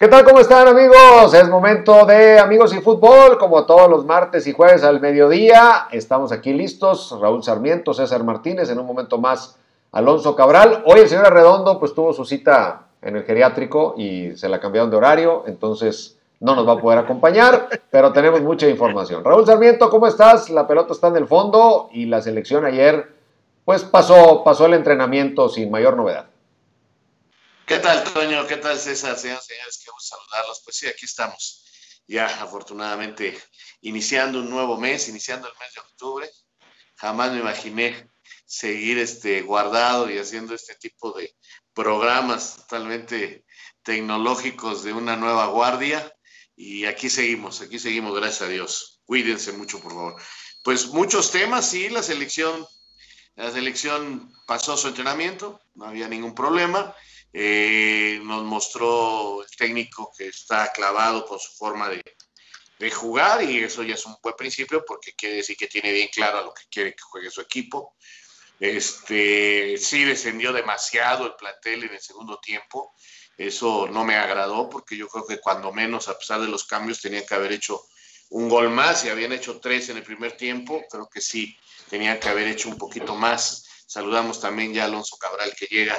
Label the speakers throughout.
Speaker 1: ¿Qué tal? ¿Cómo están amigos? Es momento de Amigos y Fútbol, como todos los martes y jueves al mediodía. Estamos aquí listos, Raúl Sarmiento, César Martínez, en un momento más Alonso Cabral. Hoy el señor Arredondo pues tuvo su cita en el geriátrico y se la cambiaron de horario, entonces no nos va a poder acompañar, pero tenemos mucha información. Raúl Sarmiento, ¿cómo estás? La pelota está en el fondo y la selección ayer pues pasó, pasó el entrenamiento sin mayor novedad.
Speaker 2: ¿Qué tal, Toño? ¿Qué tal, César? Señoras y señores, gusto saludarlos. Pues sí, aquí estamos, ya afortunadamente iniciando un nuevo mes, iniciando el mes de octubre. Jamás me imaginé seguir este, guardado y haciendo este tipo de programas totalmente tecnológicos de una nueva guardia. Y aquí seguimos, aquí seguimos, gracias a Dios. Cuídense mucho, por favor. Pues muchos temas, sí, la selección, la selección pasó su entrenamiento, no había ningún problema eh, nos mostró el técnico que está clavado con su forma de, jugar y eso ya es un buen principio porque quiere decir que tiene bien claro a lo que quiere que juegue su equipo. Este, sí descendió demasiado el plantel en el segundo tiempo. Eso no me agradó porque yo creo que cuando menos, a pesar de los cambios, tenían que haber hecho un gol más y habían hecho tres en el primer tiempo. Creo que sí, tenían que haber hecho un poquito más. Saludamos también ya a Alonso Cabral que llega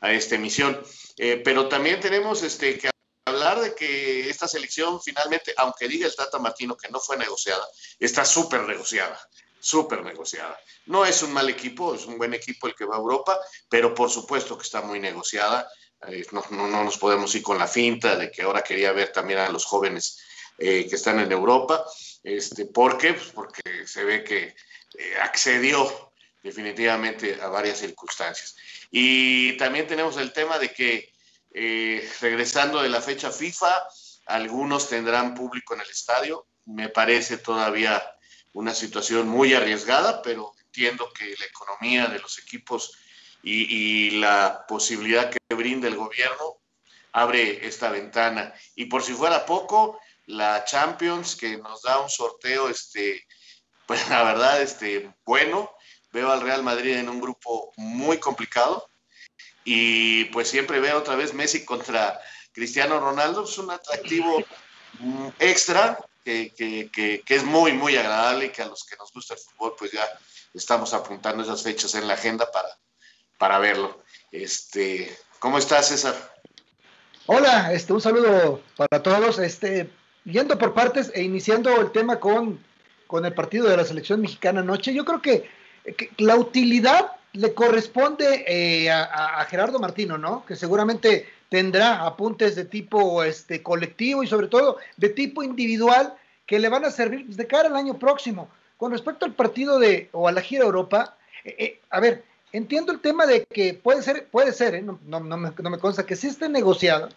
Speaker 2: a esta emisión. Eh, pero también tenemos este, que hablar de que esta selección finalmente, aunque diga el Tata Martino que no fue negociada, está súper negociada, súper negociada. No es un mal equipo, es un buen equipo el que va a Europa, pero por supuesto que está muy negociada. Eh, no, no, no, nos podemos ir con la finta de que ahora quería ver también a los jóvenes eh, que están en Europa. Este, ¿Por qué? Pues porque se ve que accedió definitivamente a varias circunstancias. Y también tenemos el tema de que eh, regresando de la fecha FIFA, algunos tendrán público en el estadio. Me parece todavía una situación muy arriesgada, pero entiendo que la economía de los equipos y, la posibilidad que brinda el gobierno abre esta ventana. Y por si fuera poco, la Champions, que nos da un sorteo, este, pues la verdad, este, bueno, veo al Real Madrid en un grupo muy complicado y pues siempre veo otra vez Messi contra Cristiano Ronaldo, es un atractivo mm, extra que, que, que, es muy, muy agradable y que a los que nos gusta el fútbol pues ya estamos apuntando esas fechas en la agenda para, para verlo. Este, ¿Cómo estás, César?
Speaker 3: Hola, este, un saludo para todos. Este, yendo por partes e iniciando el tema con, con el partido de la selección mexicana anoche, yo creo que la utilidad le corresponde eh, a, Gerardo Martino, ¿no? Que seguramente tendrá apuntes de tipo este, colectivo y sobre todo de tipo individual que le van a servir de cara al año próximo. Con respecto al partido de o a la gira Europa, eh, eh, a ver, entiendo el tema de que puede ser, puede ser, no, no, me, no, me, consta que sí esté negociada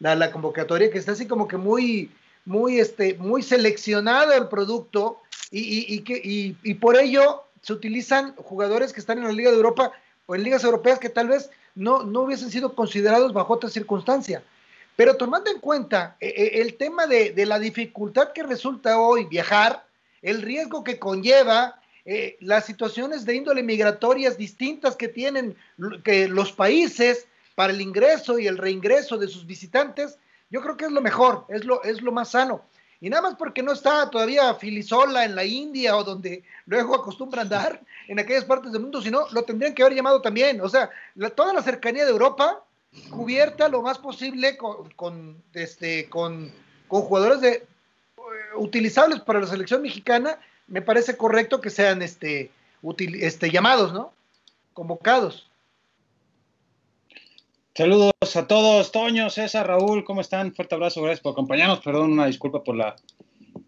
Speaker 3: la, la, convocatoria, que está así como que muy, muy, este, muy seleccionado el producto y, y, y que, y por ello se utilizan jugadores que están en la Liga de Europa o en ligas europeas que tal vez no, no hubiesen sido considerados bajo otra circunstancia. Pero tomando en cuenta eh, eh, el tema de, la dificultad que resulta hoy viajar, el riesgo que conlleva, eh, las situaciones de índole migratorias distintas que tienen que los países para el ingreso y el reingreso de sus visitantes, yo creo que es lo mejor, es lo, es lo más sano. Y nada más porque no está todavía Filisola en la India o donde luego acostumbra andar en aquellas partes del mundo, sino lo tendrían que haber llamado también. O sea, toda la cercanía de Europa cubierta lo más posible con, este, con, jugadores de, eh, utilizables para la selección mexicana, me parece correcto que sean este, este, llamados, ¿no? Convocados.
Speaker 4: Saludos a todos, Toño, César, Raúl, ¿cómo están? Fuerte abrazo, gracias por acompañarnos. Perdón, una disculpa por la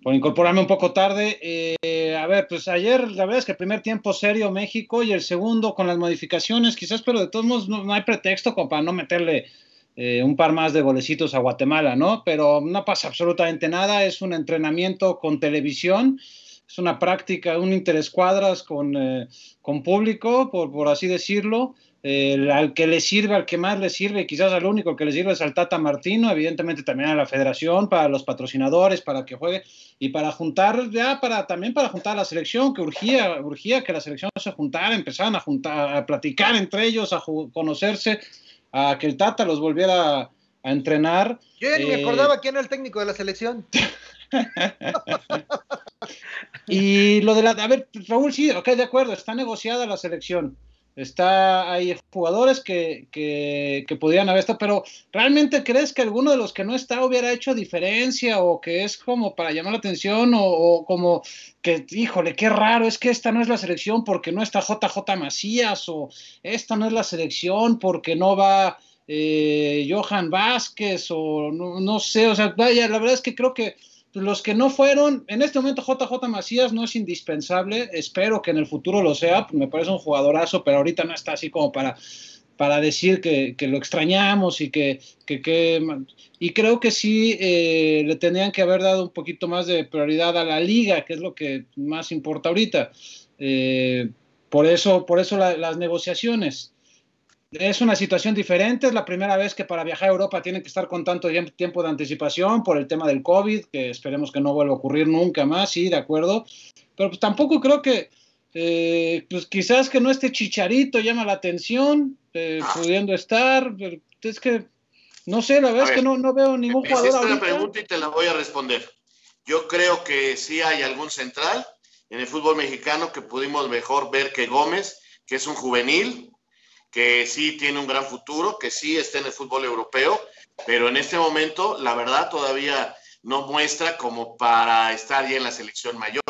Speaker 4: por incorporarme un poco tarde. Eh, a ver, pues ayer la verdad es que el primer tiempo serio México y el segundo con las modificaciones, quizás, pero de todos modos no, hay pretexto para no meterle eh, un par más de golecitos a Guatemala, ¿no? Pero no pasa absolutamente nada, es un entrenamiento con televisión, es una práctica, un interescuadras con, eh, con público, por, por así decirlo al que le sirve, al que más le sirve, quizás al único que le sirve es al Tata Martino, evidentemente también a la federación, para los patrocinadores, para que juegue y para juntar, ya para también para juntar a la selección, que urgía, urgía que la selección se juntara, empezaran a juntar, a platicar entre ellos, a conocerse, a que el Tata los volviera entrenar.
Speaker 3: Yo ya ni me
Speaker 4: Eh,
Speaker 3: acordaba quién era el técnico de la selección.
Speaker 4: Y lo de la. A ver, Raúl, sí, ok, de acuerdo, está negociada la selección. Está, hay jugadores que, que, que podrían haber estado, pero ¿realmente crees que alguno de los que no está hubiera hecho diferencia o que es como para llamar la atención o, como que, híjole, qué raro, es que esta no es la selección porque no está JJ Macías o esta no es la selección porque no va eh, Johan Vázquez o no, no sé, o sea, vaya, la verdad es que creo que los que no fueron, en este momento JJ Macías no es indispensable, espero que en el futuro lo sea, me parece un jugadorazo, pero ahorita no está así como para, para decir que, que lo extrañamos y que, que, y creo que sí eh, le tendrían que haber dado un poquito más de prioridad a la liga, que es lo que más importa ahorita. Eh, por eso, por eso la, las negociaciones. Es una situación diferente, es la primera vez que para viajar a Europa tienen que estar con tanto tiempo de anticipación por el tema del COVID, que esperemos que no vuelva a ocurrir nunca más, sí, de acuerdo, pero pues tampoco creo que, eh, pues quizás que no esté Chicharito llama la atención, eh,
Speaker 2: Ah.
Speaker 4: pudiendo estar, pero es que, no sé, la verdad es que no, no veo ningún jugador
Speaker 2: la
Speaker 4: ahorita.
Speaker 2: pregunta y te la voy a responder. Yo creo que sí hay algún central en el fútbol mexicano que pudimos mejor ver que Gómez, que es un juvenil, que sí tiene un gran futuro, que sí está en el fútbol europeo, pero en este momento, la verdad, todavía no muestra como para estar ya en la selección mayor.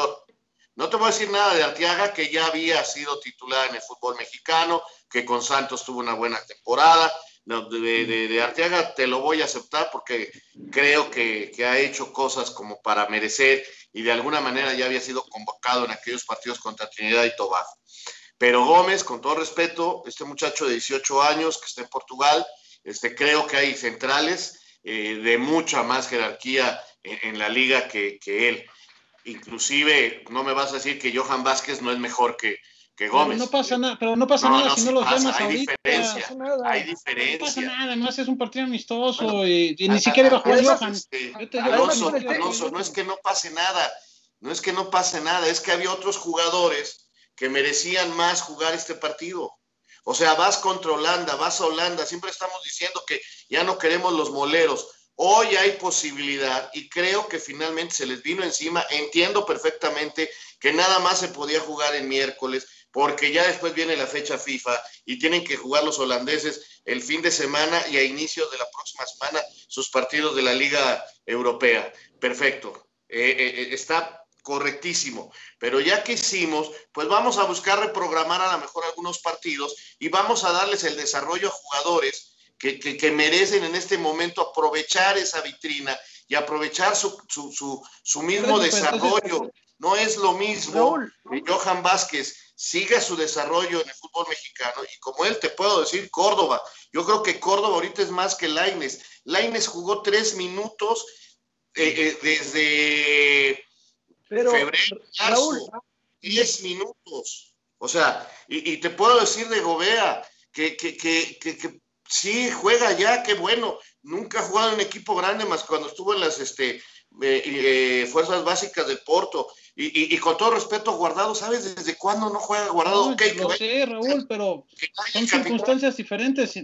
Speaker 2: No te voy a decir nada de Arteaga, que ya había sido titular en el fútbol mexicano, que con Santos tuvo una buena temporada. De, de, Arteaga te lo voy a aceptar porque creo que, que, ha hecho cosas como para merecer y de alguna manera ya había sido convocado en aquellos partidos contra Trinidad y Tobago. Pero Gómez, con todo respeto, este muchacho de 18 años que está en Portugal, este, creo que hay centrales eh, de mucha más jerarquía en, en la liga que, que, él. Inclusive, no me vas a decir que Johan Vázquez no es mejor que, que Gómez.
Speaker 4: No pasa nada, pero no pasa
Speaker 2: No,
Speaker 4: nada
Speaker 2: no,
Speaker 4: si no los
Speaker 2: pasa,
Speaker 4: llamas
Speaker 2: hay
Speaker 4: ahorita.
Speaker 2: diferencia,
Speaker 3: No pasa nada.
Speaker 2: Hay
Speaker 4: No pasa
Speaker 2: diferencia.
Speaker 4: nada, además es un partido amistoso
Speaker 2: Bueno,
Speaker 4: y, y
Speaker 2: a-
Speaker 4: ni siquiera iba a jugar Johan.
Speaker 2: este, Alonso, Alonso, no es que no pase nada, no es que no pase nada, es que había otros jugadores que merecían más jugar este partido. O sea, vas contra Holanda, vas a Holanda, siempre estamos diciendo que ya no queremos los moleros. Hoy hay posibilidad y creo que finalmente se les vino encima. Entiendo perfectamente que nada más se podía jugar en miércoles porque ya después viene la fecha FIFA y tienen que jugar los holandeses el fin de semana y a inicios de la próxima semana sus partidos de la Liga Europea. Perfecto. Eh, eh, está correctísimo. Pero ya que hicimos, pues vamos a buscar reprogramar a lo mejor algunos partidos y vamos a darles el desarrollo a jugadores que, que, que merecen en este momento aprovechar esa vitrina y aprovechar su, su, su, su mismo
Speaker 4: pues,
Speaker 2: desarrollo. No es lo mismo que Johan Vázquez siga su desarrollo en el fútbol mexicano y como él te puedo decir Córdoba. Yo creo que Córdoba ahorita es más que Laines. Laines jugó tres minutos eh, eh, desde
Speaker 3: Pero,
Speaker 2: febrero,
Speaker 3: Raúl,
Speaker 2: marzo, 10 minutos. O sea, y, y, te puedo decir de Gobea que, que, que, que, sí juega ya, qué bueno. Nunca ha jugado en un equipo grande más cuando estuvo en las este, eh, eh, fuerzas básicas del Porto. Y, y, y, con todo respeto, Guardado, ¿sabes desde cuándo no juega Guardado?
Speaker 4: No,
Speaker 2: okay,
Speaker 4: lo
Speaker 2: que
Speaker 4: sé, Raúl, pero son circunstancias diferentes.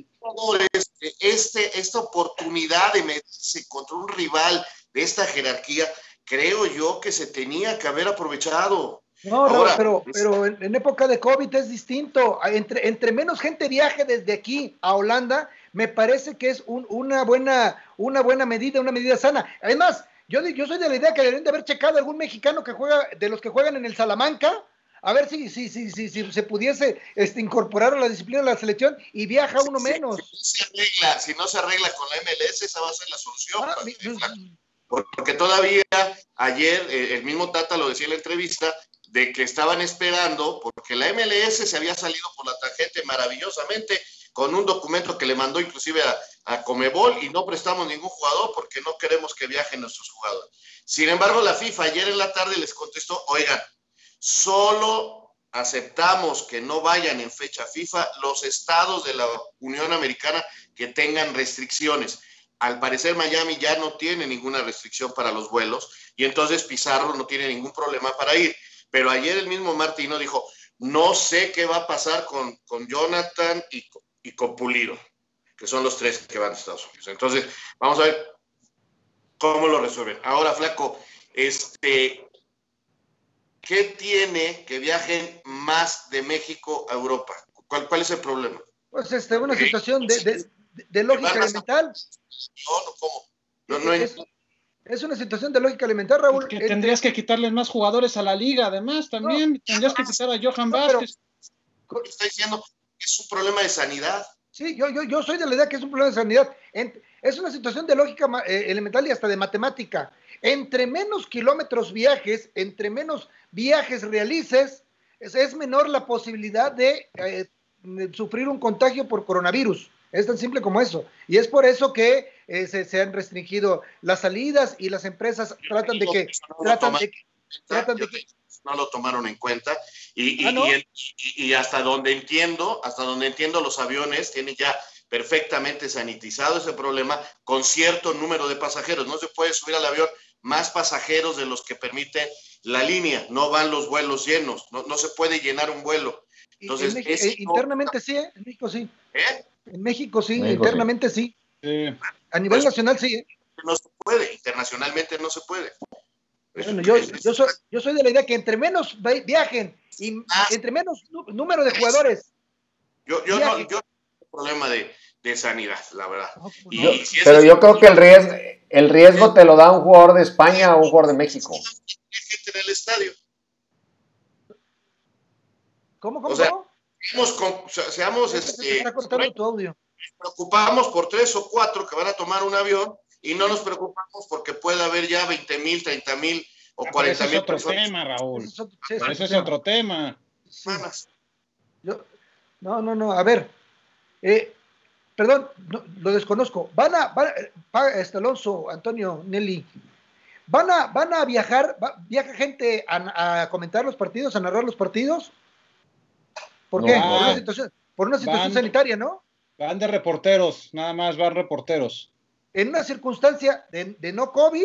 Speaker 2: Este, esta oportunidad de meterse contra un rival de esta jerarquía, creo yo que se tenía que haber aprovechado.
Speaker 3: No, Ahora, pero, pero en, en, época de COVID es distinto. Entre, entre menos gente viaje desde aquí a Holanda, me parece que es un, una, buena, una buena medida, una medida sana. Además, yo, yo soy de la idea que deberían de haber checado algún mexicano que juega, de los que juegan en el Salamanca, a ver si, si, si, si, si se pudiese este, incorporar a la disciplina de la selección y viaja uno menos.
Speaker 2: Si, no se arregla, si no se arregla con la MLS, esa va a ser la solución. Para, porque todavía ayer eh, el mismo Tata lo decía en la entrevista, de que estaban esperando, porque la MLS se había salido por la tarjeta maravillosamente con un documento que le mandó inclusive a, a, Comebol y no prestamos ningún jugador porque no queremos que viajen nuestros jugadores. Sin embargo, la FIFA ayer en la tarde les contestó, oigan, solo aceptamos que no vayan en fecha FIFA los estados de la Unión Americana que tengan restricciones. Al parecer Miami ya no tiene ninguna restricción para los vuelos y entonces Pizarro no tiene ningún problema para ir. Pero ayer el mismo Martino dijo, no sé qué va a pasar con, con Jonathan y, y, con Pulido. que son los tres que van a Estados Unidos. Entonces, vamos a ver cómo lo resuelven. Ahora, Flaco, este, ¿qué tiene que viajen más de México a Europa? ¿Cuál, cuál es el problema?
Speaker 3: Pues este, una situación de, de, de lógica elemental.
Speaker 2: No, no, ¿cómo? No, no
Speaker 3: es, es, una situación de lógica elemental, Raúl.
Speaker 4: Que tendrías que quitarles más jugadores a la liga, además, también. No, tendrías que quitar a Johan no, Vázquez.
Speaker 2: Pero, está diciendo que es un problema de sanidad.
Speaker 3: Sí, yo, yo, yo soy de la idea que es un problema de sanidad. Es una situación de lógica eh, elemental y hasta de matemática. Entre menos kilómetros viajes, entre menos viajes realices, es, es menor la posibilidad de, eh, de, sufrir un contagio por coronavirus. Es tan simple como eso. Y es por eso que eh, se, se, han restringido las salidas y las empresas tratan de que... Tratan de que, tratan de que
Speaker 2: no lo tomaron en cuenta y, y, ¿Ah, no? y, y, hasta donde entiendo, hasta donde entiendo los aviones tienen ya perfectamente sanitizado ese problema con cierto número de pasajeros. No se puede subir al avión más pasajeros de los que permite la línea, no van los vuelos llenos, no, no se puede llenar un vuelo.
Speaker 3: Entonces, en México, eh, internamente sí, ¿eh? en México sí. ¿Eh? En México sí, México internamente sí. sí. A nivel pues, nacional sí. ¿eh?
Speaker 2: No se puede, internacionalmente no se puede.
Speaker 3: Bueno, yo, yo, soy, yo soy de la idea que entre menos viajen y ah. entre menos número de jugadores.
Speaker 2: Yo, yo no, yo problema de, de, sanidad, la verdad.
Speaker 1: Y, si pero yo creo que el riesgo, el riesgo te lo da un jugador de España o un jugador de México.
Speaker 2: gente en el estadio.
Speaker 3: ¿Cómo, cómo?
Speaker 2: O sea, seamos, con, seamos este,
Speaker 3: tu audio.
Speaker 2: preocupamos por tres o cuatro que van a tomar un avión y no nos preocupamos porque puede haber ya 20 mil, 30 mil o 40 mil
Speaker 4: ah, personas. Tema, Raúl. Ese es otro, sí, ese es otro tema.
Speaker 3: Sí. Yo, no, no, no, a ver. Eh, perdón, no, lo desconozco. Van a, van a este Alonso, Antonio, Nelly, ¿van a, van a viajar, va, viaja gente a, a, comentar los partidos, a narrar los partidos? ¿Por no, qué? Por una situación, por una situación
Speaker 4: van,
Speaker 3: sanitaria, ¿no?
Speaker 4: Van de reporteros, nada más van reporteros
Speaker 3: en una circunstancia de, de no COVID,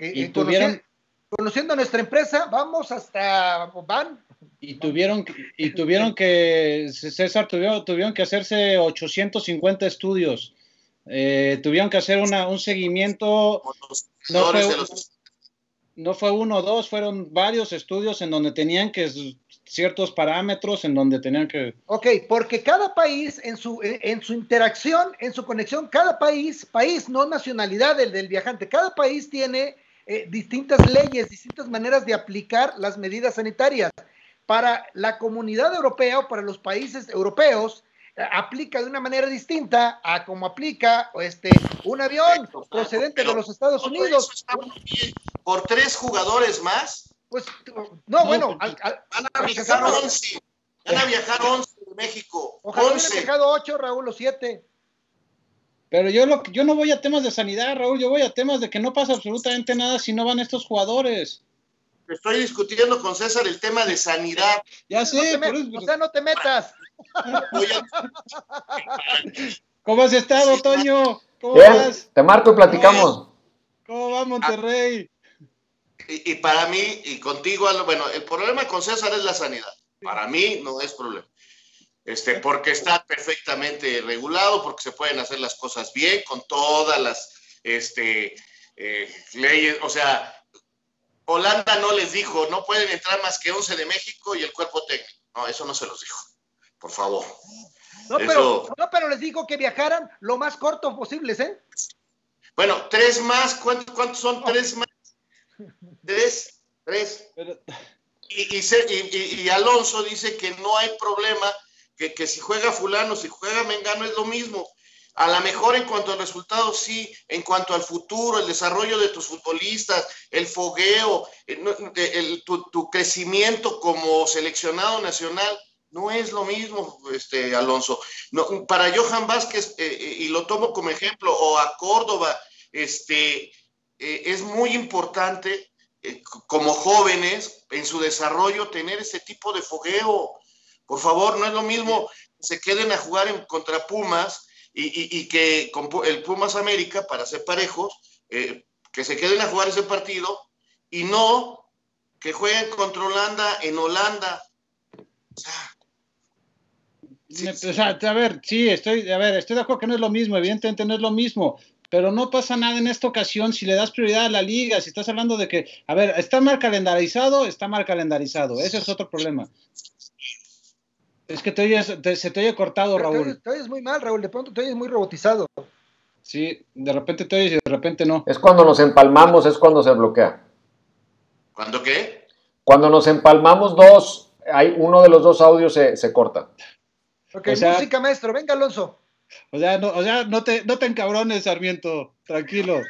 Speaker 4: eh, y tuvieron,
Speaker 3: conociendo, conociendo, nuestra empresa, vamos hasta van.
Speaker 4: Y tuvieron, y tuvieron que, César, tuvieron, tuvieron que hacerse 850 estudios. Eh, tuvieron que hacer una, un seguimiento. No fue, no fue uno o dos, fueron varios estudios en donde tenían que ciertos parámetros en donde tenían que...
Speaker 3: Ok, porque cada país en su, en su interacción, en su conexión, cada país, país, no nacionalidad del, del viajante, cada país tiene eh, distintas leyes, distintas maneras de aplicar las medidas sanitarias. Para la comunidad europea o para los países europeos, eh, aplica de una manera distinta a como aplica este, un avión procedente de los Estados Unidos.
Speaker 2: Por tres jugadores más,
Speaker 3: pues, no, bueno.
Speaker 2: Al, al, van a viajar 11. Van a viajar 11 de México.
Speaker 3: Ojalá hubieran viajado 8, Raúl, o 7.
Speaker 4: Pero yo, lo, yo no voy a temas de sanidad, Raúl. Yo voy a temas de que no pasa absolutamente nada si no van estos jugadores.
Speaker 2: Estoy discutiendo con César el tema de sanidad.
Speaker 4: Ya sé.
Speaker 3: No te o sea, no te metas.
Speaker 4: ¿Cómo has estado, Toño? ¿Cómo
Speaker 1: Bien, vas? Te marco y platicamos.
Speaker 4: ¿Cómo va Monterrey?
Speaker 2: Y, y, para mí, y contigo, bueno, el problema con César es la sanidad. Para mí no es problema. Este, porque está perfectamente regulado, porque se pueden hacer las cosas bien, con todas las este, eh, leyes. O sea, Holanda no les dijo, no pueden entrar más que 11 de México y el cuerpo técnico. No, eso no se los dijo. Por favor.
Speaker 3: No, eso... pero, no, pero les dijo que viajaran lo más corto posible, ¿eh?
Speaker 2: Bueno, tres más. ¿Cuántos, cuántos son tres más? Tres, tres. Pero... Y, y, y, y, Alonso dice que no hay problema, que, que, si juega fulano, si juega Mengano es lo mismo. A lo mejor en cuanto al resultado, sí, en cuanto al futuro, el desarrollo de tus futbolistas, el fogueo, el, el, tu, tu, crecimiento como seleccionado nacional, no es lo mismo, este, Alonso. No, para Johan Vázquez, eh, eh, y lo tomo como ejemplo, o a Córdoba, este, eh, es muy importante eh, como jóvenes en su desarrollo tener ese tipo de fogueo. Por favor, no es lo mismo que se queden a jugar en, contra Pumas y, y, y que con el Pumas América, para ser parejos, eh, que se queden a jugar ese partido y no que jueguen contra Holanda en Holanda. O sea,
Speaker 4: o sea, a ver, sí, estoy, a ver, estoy de acuerdo que no es lo mismo, evidentemente no es lo mismo, pero no pasa nada en esta ocasión si le das prioridad a la liga, si estás hablando de que, a ver, está mal calendarizado, está mal calendarizado, ese es otro problema. Es que te oyes, se te oye cortado, Raúl.
Speaker 3: Te oyes, muy mal, Raúl, de pronto te oyes muy robotizado.
Speaker 4: Sí, de repente te oyes y de repente no.
Speaker 1: Es cuando nos empalmamos, es cuando se bloquea.
Speaker 2: ¿Cuándo qué?
Speaker 1: Cuando nos empalmamos dos, hay uno de los dos audios se, se corta.
Speaker 3: Ok, música maestro, venga Alonso.
Speaker 4: O sea, no, o sea, no te, no te encabrones, Sarmiento, tranquilo.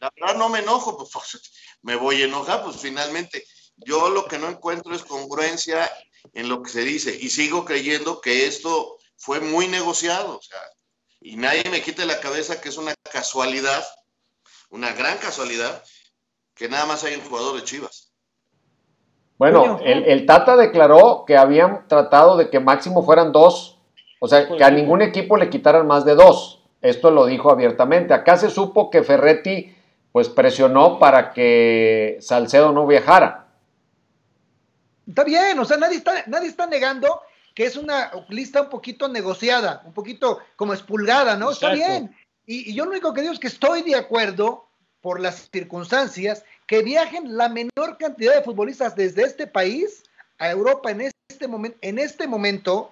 Speaker 2: La verdad no me enojo, pues, pues me voy a enojar, pues finalmente yo lo que no encuentro es congruencia en lo que se dice y sigo creyendo que esto fue muy negociado, o sea, y nadie me quite la cabeza que es una casualidad, una gran casualidad, que nada más hay un jugador de Chivas.
Speaker 1: Bueno, el, Tata declaró que habían tratado de que máximo fueran dos, o sea, que a ningún equipo le quitaran más de dos. Esto lo dijo abiertamente. Acá se supo que Ferretti pues presionó para que Salcedo no viajara.
Speaker 3: Está bien, o sea, nadie está, nadie está negando que es una lista un poquito negociada, un poquito como expulgada, ¿no? Está bien. Y, y, yo lo único que digo es que estoy de acuerdo por las circunstancias que viajen la menor cantidad de futbolistas desde este país a Europa en este, este momento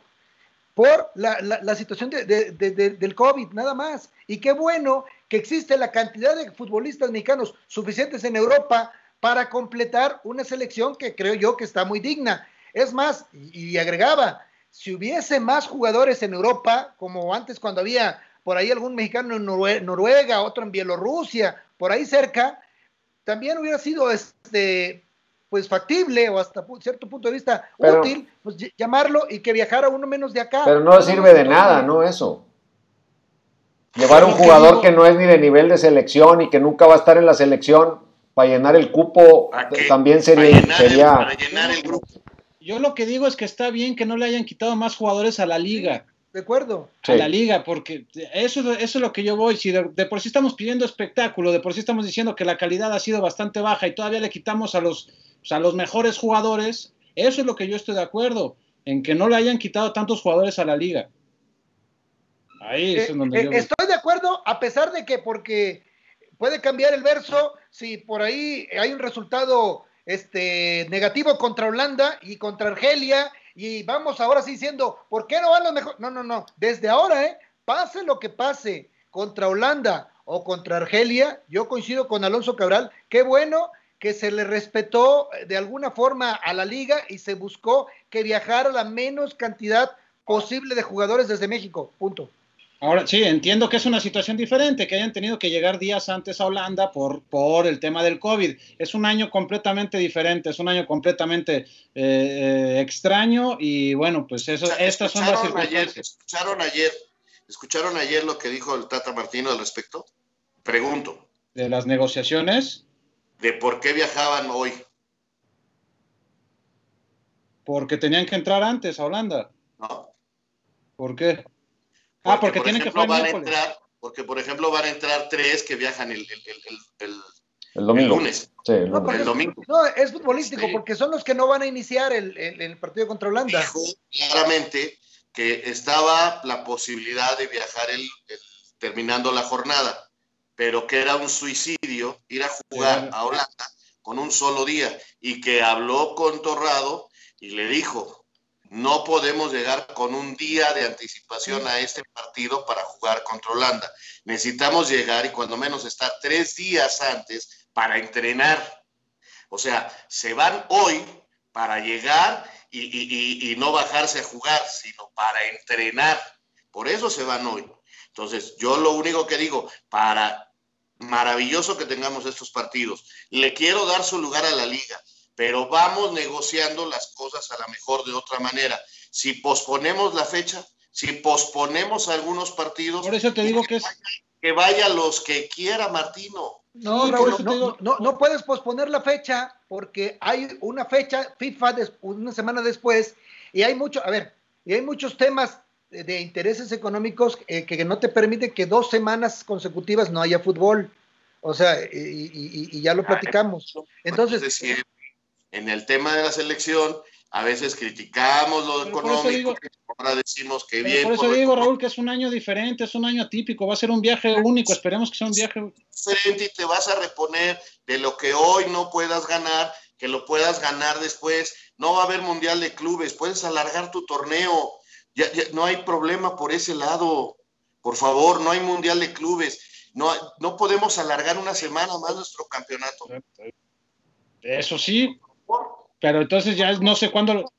Speaker 3: por la, situación del COVID, nada más. Y qué bueno que existe la cantidad de futbolistas mexicanos suficientes en Europa para completar una selección que creo yo que está muy digna. Es más, y, agregaba, si hubiese más jugadores en Europa, como antes cuando había por ahí algún mexicano en Noruega, otro en Bielorrusia, por ahí cerca, también hubiera sido este pues factible o hasta cierto punto de vista útil, pues llamarlo y que viajara uno menos de acá.
Speaker 1: Pero no sirve de nada, ¿no? Eso. Llevar un jugador que no es ni de nivel de selección y que nunca va a estar en la selección para llenar el cupo también sería... sería...
Speaker 4: Yo lo que digo es que está bien que no le hayan quitado más jugadores a la liga
Speaker 3: de acuerdo.
Speaker 4: A la liga, porque eso, eso es lo que yo voy. Si de, por sí estamos pidiendo espectáculo, de por sí estamos diciendo que la calidad ha sido bastante baja y todavía le quitamos a los, a los mejores jugadores, eso es lo que yo estoy de acuerdo, en que no le hayan quitado tantos jugadores a la liga.
Speaker 3: Ahí es eh, donde eh, Estoy de acuerdo, a pesar de que porque puede cambiar el verso, si por ahí hay un resultado este, negativo contra Holanda y contra Argelia y vamos ahora sí diciendo, ¿por qué no van los mejores? No, no, no. Desde ahora, ¿eh? Pase lo que pase contra Holanda o contra Argelia, yo coincido con Alonso Cabral, qué bueno que se le respetó de alguna forma a la liga y se buscó que viajara la menos cantidad posible de jugadores desde México. Punto.
Speaker 4: Ahora sí, entiendo que es una situación diferente, que hayan tenido que llegar días antes a Holanda por, por el tema del COVID. Es un año completamente diferente, es un año completamente eh, eh, extraño y bueno, pues eso, estas son las
Speaker 2: circunstancias. ¿escucharon, ayer, ¿Escucharon ayer lo que dijo el Tata Martino al respecto? Pregunto.
Speaker 4: ¿De las negociaciones?
Speaker 2: De por qué viajaban hoy.
Speaker 4: Porque tenían que entrar antes a Holanda.
Speaker 2: No.
Speaker 4: ¿Por qué?
Speaker 2: Ah, porque tienen que van a entrar, Porque, por ejemplo, van a entrar tres que viajan el,
Speaker 1: el, domingo.
Speaker 2: lunes.
Speaker 1: Sí,
Speaker 3: el, domingo. No, es futbolístico, porque son los que no van a iniciar el, partido contra Holanda.
Speaker 2: Dijo claramente que estaba la posibilidad de viajar el, terminando la jornada, pero que era un suicidio ir a jugar a Holanda con un solo día y que habló con Torrado y le dijo, no podemos llegar con un día de anticipación a este partido para jugar contra Holanda. Necesitamos llegar y cuando menos estar tres días antes para entrenar. O sea, se van hoy para llegar y, no bajarse a jugar, sino para entrenar. Por eso se van hoy. Entonces, yo lo único que digo, para maravilloso que tengamos estos partidos, le quiero dar su lugar a la liga pero vamos negociando las cosas a la mejor de otra manera. Si posponemos la fecha, si posponemos algunos partidos,
Speaker 4: por eso te digo que es
Speaker 2: que vaya los que quiera Martino.
Speaker 3: No, no, no, no, puedes posponer la fecha porque hay una fecha FIFA una semana después y hay mucho, a ver, y hay muchos temas de, intereses económicos eh, que no te permiten que dos semanas consecutivas no haya fútbol. O sea, y, y ya lo platicamos. Entonces,
Speaker 2: en el tema de la selección, a veces criticamos lo económico, ahora decimos que bien.
Speaker 4: Por eso digo, Raúl, que es un año diferente, es un año atípico, va a ser un viaje único, esperemos que sea un viaje
Speaker 2: diferente y te vas a reponer de lo que hoy no puedas ganar, que lo puedas ganar después. No va a haber mundial de clubes, puedes alargar tu torneo, ya, no hay problema por ese lado. Por favor, no hay mundial de clubes. No, no podemos alargar una semana más nuestro campeonato.
Speaker 4: Eso sí, pero entonces ya no sé cuándo.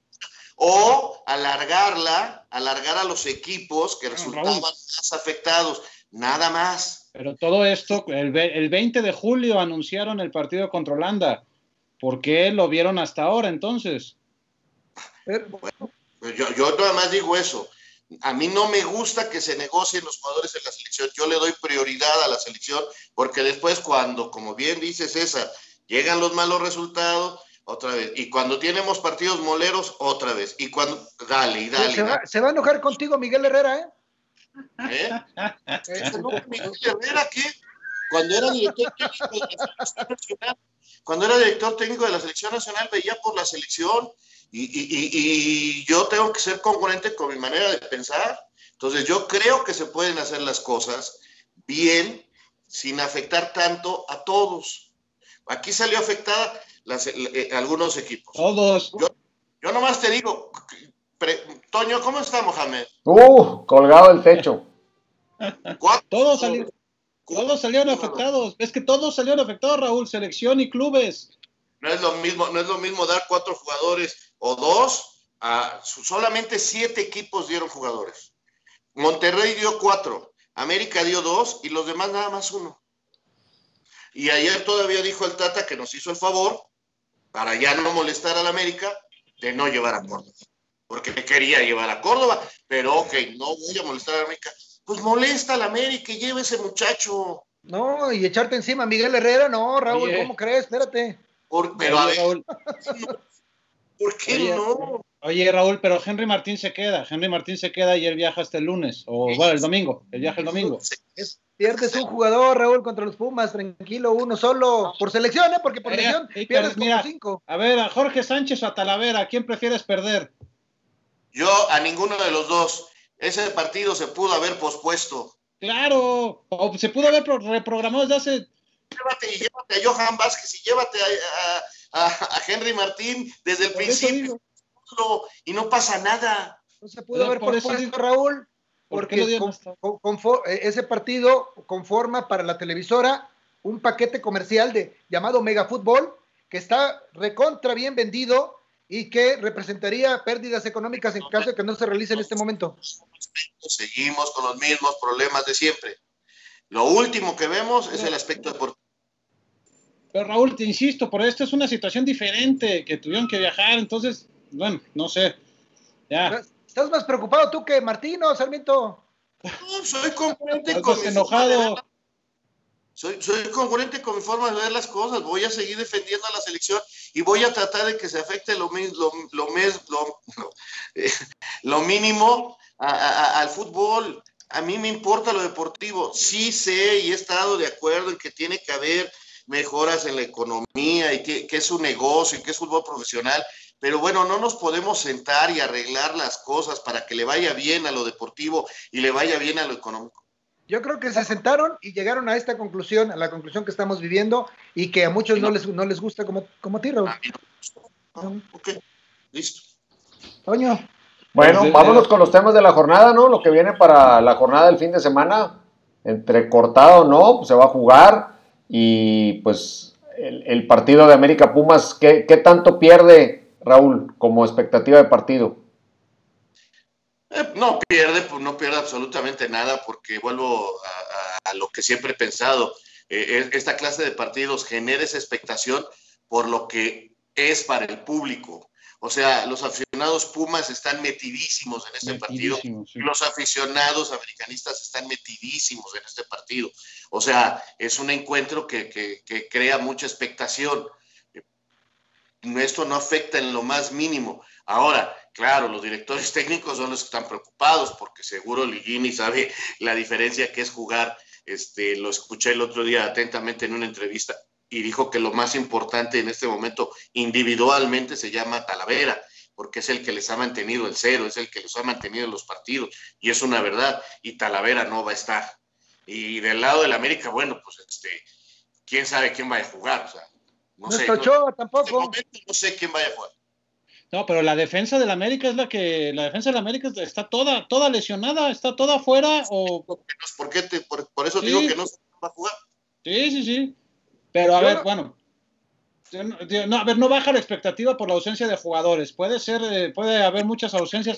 Speaker 2: O alargarla, alargar a los equipos que resultaban más afectados, nada más.
Speaker 4: Pero todo esto, el, el 20 de julio anunciaron el partido contra Holanda. ¿Por qué lo vieron hasta ahora entonces?
Speaker 2: Bueno, pues yo, yo nada más digo eso. A mí no me gusta que se negocien los jugadores en la selección. Yo le doy prioridad a la selección porque después cuando, como bien dice César, llegan los malos resultados, otra vez. Y cuando tenemos partidos moleros, otra vez. Y cuando, dale, y dale.
Speaker 3: Se va, a enojar contigo Miguel Herrera, ¿eh?
Speaker 2: ¿Eh? Miguel Herrera qué? Cuando era director técnico de la selección nacional, cuando era director técnico de la selección nacional, veía por la selección. Y, y, y yo tengo que ser congruente con mi manera de pensar. Entonces, yo creo que se pueden hacer las cosas bien, sin afectar tanto a todos. Aquí salió afectada eh, algunos equipos.
Speaker 4: Todos.
Speaker 2: Yo, nomás te digo, Toño, ¿cómo está Mohamed?
Speaker 1: Uh, colgado el techo.
Speaker 4: Todos salieron, todos salieron afectados. Es que todos salieron afectados, Raúl, selección y clubes.
Speaker 2: No es lo mismo, no es lo mismo dar cuatro jugadores o dos. A, solamente siete equipos dieron jugadores. Monterrey dio cuatro, América dio dos y los demás nada más uno. Y ayer todavía dijo el Tata que nos hizo el favor para ya no molestar a la América, de no llevar a Córdoba. Porque me quería llevar a Córdoba, pero ok, no voy a molestar a la América. Pues molesta a la América y lleve ese muchacho.
Speaker 3: No, y echarte encima a Miguel Herrera, no, Raúl, ¿cómo crees? Espérate.
Speaker 2: pero a ver, ¿por qué no?
Speaker 4: Oye, Raúl, pero Henry Martín se queda. Henry Martín se queda y él viaja hasta el lunes, o bueno, el domingo. El viaja el domingo.
Speaker 3: Pierdes un jugador, Raúl, contra los Pumas, tranquilo, uno solo, por selección, ¿eh? Porque por selección pierdes como cinco.
Speaker 4: A ver, a Jorge Sánchez o a Talavera, ¿a quién prefieres perder?
Speaker 2: Yo a ninguno de los dos. Ese partido se pudo haber pospuesto.
Speaker 4: Claro, o se pudo haber reprogramado desde hace.
Speaker 2: Llévate y llévate a Johan Vázquez y llévate a, Henry Martín desde el principio. Y no pasa nada.
Speaker 3: No se pudo haber pospuesto, Raúl porque eh, ese partido conforma para la televisora un paquete comercial de llamado Mega Fútbol que está recontra bien vendido y que representaría pérdidas económicas en caso de que no se realice en este momento.
Speaker 2: Seguimos con los mismos problemas de siempre. Lo último que vemos es el aspecto deportivo.
Speaker 4: Pero Raúl, te insisto, por esto es una situación diferente, que tuvieron que viajar, entonces, bueno, no sé. Ya.
Speaker 3: ¿Estás más preocupado tú que Martín o Sarmiento?
Speaker 2: No, soy congruente con mi enojado. Soy, soy congruente con mi forma de ver las cosas. Voy a seguir defendiendo a la selección y voy a tratar de que se afecte lo, lo, lo, eh, lo mínimo al fútbol. A mí me importa lo deportivo. Sí sé y he estado de acuerdo en que tiene que haber mejoras en la economía y que, que es un negocio y que es fútbol profesional pero bueno, no nos podemos sentar y arreglar las cosas para que le vaya bien a lo deportivo y le vaya bien a lo económico.
Speaker 3: Yo creo que se sentaron y llegaron a esta conclusión, a la conclusión que estamos viviendo y que a muchos no les, no les gusta como, como a ti, Raúl.
Speaker 2: ok, listo.
Speaker 3: Toño.
Speaker 1: Bueno, pues, vámonos con los temas de la jornada, ¿no? Lo que viene para la jornada del fin de semana, entre cortado o no, pues se va a jugar y pues el, partido de América Pumas, ¿qué, qué tanto pierde Raúl, como expectativa de partido?
Speaker 2: Eh, no pierde, pues no pierde absolutamente nada, porque vuelvo a, lo que siempre he pensado. Eh, esta clase de partidos genera esa expectación por lo que es para el público. O sea, los aficionados Pumas están metidísimos en este partido. Los aficionados americanistas están metidísimos en este partido. O sea, es un encuentro que, que crea mucha expectación esto no afecta en lo más mínimo. Ahora, claro, los directores técnicos son los que están preocupados porque seguro Ligini sabe la diferencia que es jugar. Este, lo escuché el otro día atentamente en una entrevista y dijo que lo más importante en este momento individualmente se llama Talavera, porque es el que les ha mantenido el cero, es el que les ha mantenido los partidos, y es una verdad, y Talavera no va a estar. Y del lado del América, bueno, pues este, quién sabe quién vaya a jugar, o sea, no, sé.
Speaker 3: tampoco.
Speaker 2: no sé quién vaya a jugar.
Speaker 4: No, pero la defensa del América es la que, la defensa del América está toda, toda lesionada, está toda afuera o...
Speaker 2: ¿Por, qué te, por, eso digo que no va a jugar.
Speaker 4: Sí, sí, sí. Pero a ver, bueno, no, a ver, no baja la expectativa por la ausencia de jugadores. Puede ser, eh, puede haber muchas ausencias.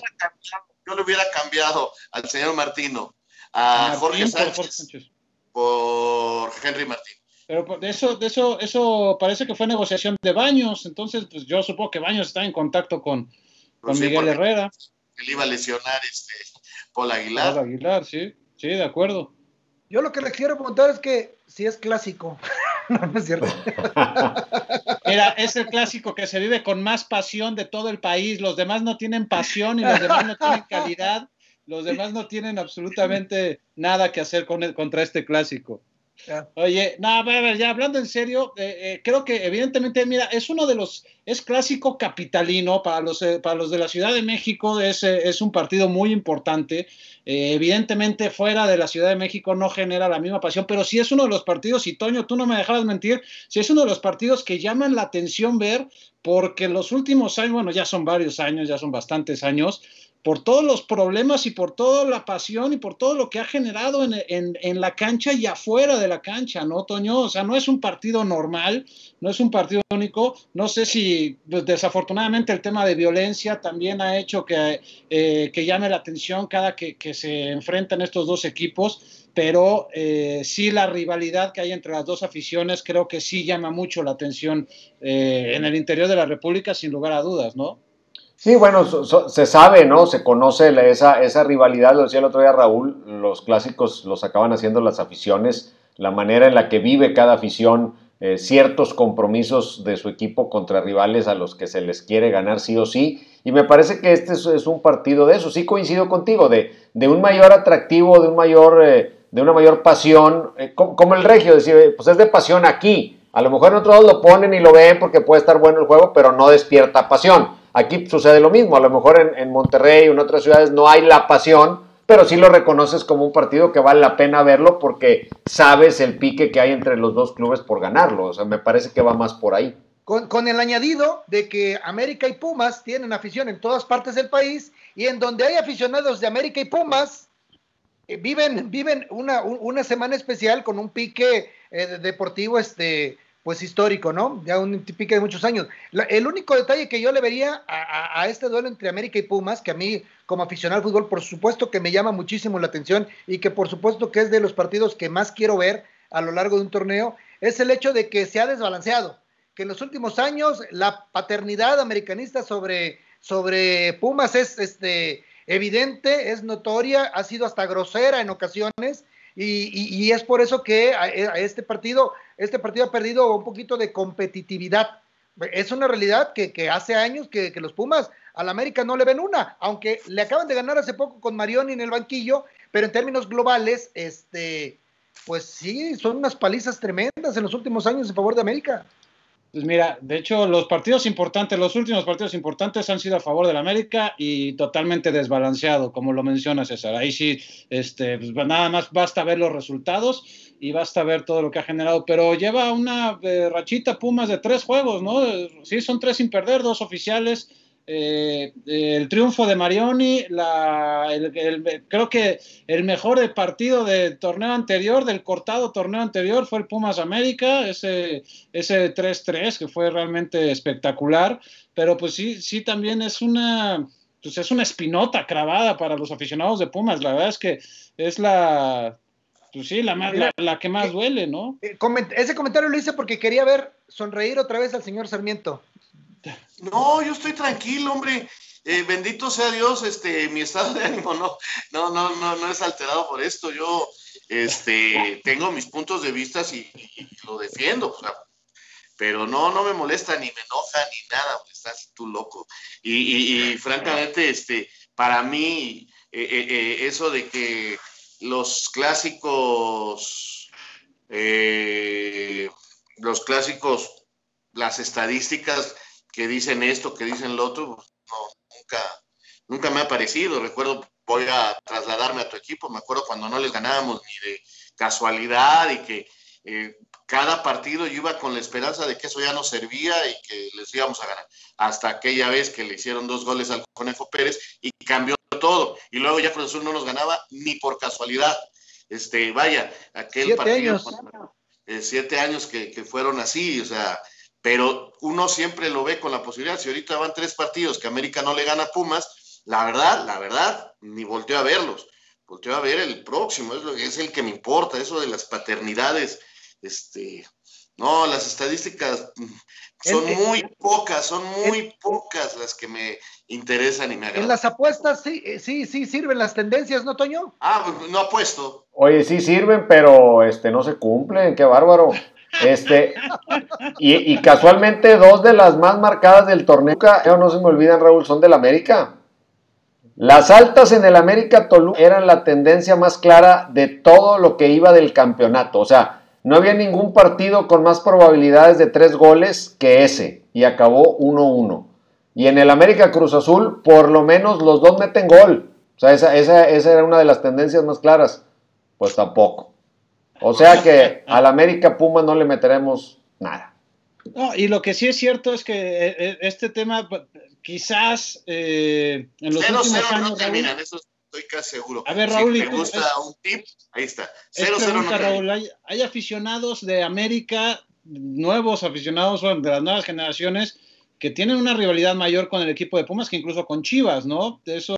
Speaker 2: Yo le hubiera cambiado al señor Martino, a Jorge, Sánchez, por Henry Martín.
Speaker 4: Pero de eso, de eso, eso parece que fue negociación de Baños, entonces pues yo supongo que Baños está en contacto con, con Miguel Herrera.
Speaker 2: Él iba a lesionar este Paul Aguilar.
Speaker 4: Paul Aguilar, sí, sí, de acuerdo.
Speaker 3: Yo lo que le quiero preguntar es que si es clásico. no, es cierto.
Speaker 4: Mira, es el clásico que se vive con más pasión de todo el país. Los demás no tienen pasión y los demás no tienen calidad. Los demás no tienen absolutamente nada que hacer con contra este clásico. Oye, no, a ver, ya hablando en serio, eh, eh, creo que evidentemente, mira, es uno de los, es clásico capitalino para los, eh, para los de la Ciudad de México, es, es un partido muy importante. evidentemente, fuera de la Ciudad de México no genera la misma pasión, pero sí es uno de los partidos, y Toño, tú no me dejabas mentir, sí es uno de los partidos que llaman la atención ver, porque los últimos años, bueno, ya son varios años, ya son bastantes años, por todos los problemas y por toda la pasión y por todo lo que ha generado en, la cancha y afuera de la cancha, ¿no, Toño? O sea, no es un partido normal, no es un partido único. No sé si pues, desafortunadamente el tema de violencia también ha hecho que, eh, que llame la atención cada que, se enfrentan estos dos equipos, pero eh, sí la rivalidad que hay entre las dos aficiones creo que sí llama mucho la atención eh, en el interior de la República, sin lugar a dudas, ¿no?
Speaker 1: Sí, bueno, se sabe, ¿no? Se conoce esa, esa rivalidad, lo decía el otro día Raúl, los clásicos los acaban haciendo las aficiones, la manera en la que vive cada afición eh, ciertos compromisos de su equipo contra rivales a los que se les quiere ganar sí o sí. Y me parece que este es, un partido de eso. Sí coincido contigo, de, de un mayor atractivo, de, un mayor, eh, de una mayor pasión, eh, como, el regio, decir, pues es de pasión aquí. A lo mejor en otros lo ponen y lo ven porque puede estar bueno el juego, pero no despierta pasión. Aquí sucede lo mismo, a lo mejor en, Monterrey o en otras ciudades no hay la pasión, pero sí lo reconoces como un partido que vale la pena verlo porque sabes el pique que hay entre los dos clubes por ganarlo. O sea, me parece que va más por ahí.
Speaker 3: Con, el añadido de que América y Pumas tienen afición en todas partes del país y en donde hay aficionados de América y Pumas, eh, viven, viven una, una, semana especial con un pique eh, deportivo este, pues histórico, ¿no? Ya un pique de muchos años. el único detalle que yo le vería a, este duelo entre América y Pumas, que a mí como aficionado al fútbol, por supuesto que me llama muchísimo la atención y que por supuesto que es de los partidos que más quiero ver a lo largo de un torneo, es el hecho de que se ha desbalanceado, que en los últimos años la paternidad americanista sobre, sobre Pumas es este, evidente, es notoria, ha sido hasta grosera en ocasiones y, es por eso que a, este partido, este partido ha perdido un poquito de competitividad. Es una realidad que, hace años que, los Pumas al América no le ven una, aunque le acaban de ganar hace poco con Marioni en el banquillo, pero en términos globales, este, pues sí, son unas palizas tremendas en los últimos años en favor de América.
Speaker 4: Pues mira, de hecho, los partidos importantes, los últimos partidos importantes han sido a favor del América y totalmente desbalanceado, como lo menciona César. Ahí sí, este, pues nada más basta ver los resultados y basta ver todo lo que ha generado. Pero lleva una eh, rachita Pumas de tres juegos, ¿no? Sí, son tres sin perder, dos oficiales eh, el triunfo de Marioni, la, creo que el mejor partido del torneo anterior, del cortado torneo anterior, fue el Pumas América, ese, ese 3-3 que fue realmente espectacular, pero pues sí, sí también es una, pues es una espinota cravada para los aficionados de Pumas, la verdad es que es la, pues sí, la, la, la que más duele, ¿no?
Speaker 3: Eh, ese comentario lo hice porque quería ver sonreír otra vez al señor Sarmiento.
Speaker 2: No, yo estoy tranquilo, hombre. Eh, bendito sea Dios, este, mi estado de ánimo no, no, no, no, es alterado por esto. Yo, este, tengo mis puntos de vista y, lo defiendo, pero no, no me molesta ni me enoja ni nada, estás tú loco. Y, francamente, este, para mí, eh, eh, eso de que los clásicos, los clásicos, las estadísticas que dicen esto, que dicen lo otro, nunca, nunca me ha parecido. Recuerdo, voy a trasladarme a tu equipo, me acuerdo cuando no les ganábamos ni de casualidad y que eh, cada partido yo iba con la esperanza de que eso ya no servía y que les íbamos a ganar. Hasta aquella vez que le hicieron dos goles al Conejo Pérez y cambió todo. Y luego ya Cruz Azul no nos ganaba ni por casualidad. Este, vaya, aquel
Speaker 3: Siete
Speaker 2: partido.
Speaker 3: años.
Speaker 2: eh, siete años que, que fueron así, o sea, pero uno siempre lo ve con la posibilidad. Si ahorita van tres partidos que América no le gana a Pumas, la verdad, la verdad, ni volteo a verlos. Volteo a ver el próximo, es, lo, es el que me importa, eso de las paternidades. Este, no, las estadísticas mm, son muy pocas, son muy pocas las que me interesan y me
Speaker 3: En
Speaker 2: agradan.
Speaker 3: las apuestas sí, eh, sí, sí sirven las tendencias, ¿no, Toño?
Speaker 2: Ah, no apuesto.
Speaker 1: Oye, sí sirven, pero este no se cumplen, qué bárbaro. Este, y, casualmente dos de las más marcadas del torneo, no se me olvidan, Raúl, son del América. Las altas en el América Toluca eran la tendencia más clara de todo lo que iba del campeonato. O sea, no había ningún partido con más probabilidades de tres goles que ese, y acabó 1-1. Y en el América Cruz Azul, por lo menos los dos meten gol. O sea, esa, esa era una de las tendencias más claras. Pues tampoco. O sea que al América Puma no le meteremos nada.
Speaker 4: No, y lo que sí es cierto es que eh, eh, este tema quizás eh, en los
Speaker 2: 0-0
Speaker 4: últimos
Speaker 2: no
Speaker 4: años, Raúl,
Speaker 2: terminan, eso estoy casi seguro.
Speaker 4: A ver, Raúl,
Speaker 2: si
Speaker 4: ¿y
Speaker 2: te gusta
Speaker 4: es-
Speaker 2: un tip, ahí está.
Speaker 4: es
Speaker 2: 0-0 no.
Speaker 4: Raúl, hay, hay aficionados de América, nuevos aficionados de las nuevas generaciones, que tienen una rivalidad mayor con el equipo de Pumas que incluso con Chivas, ¿no? De eso,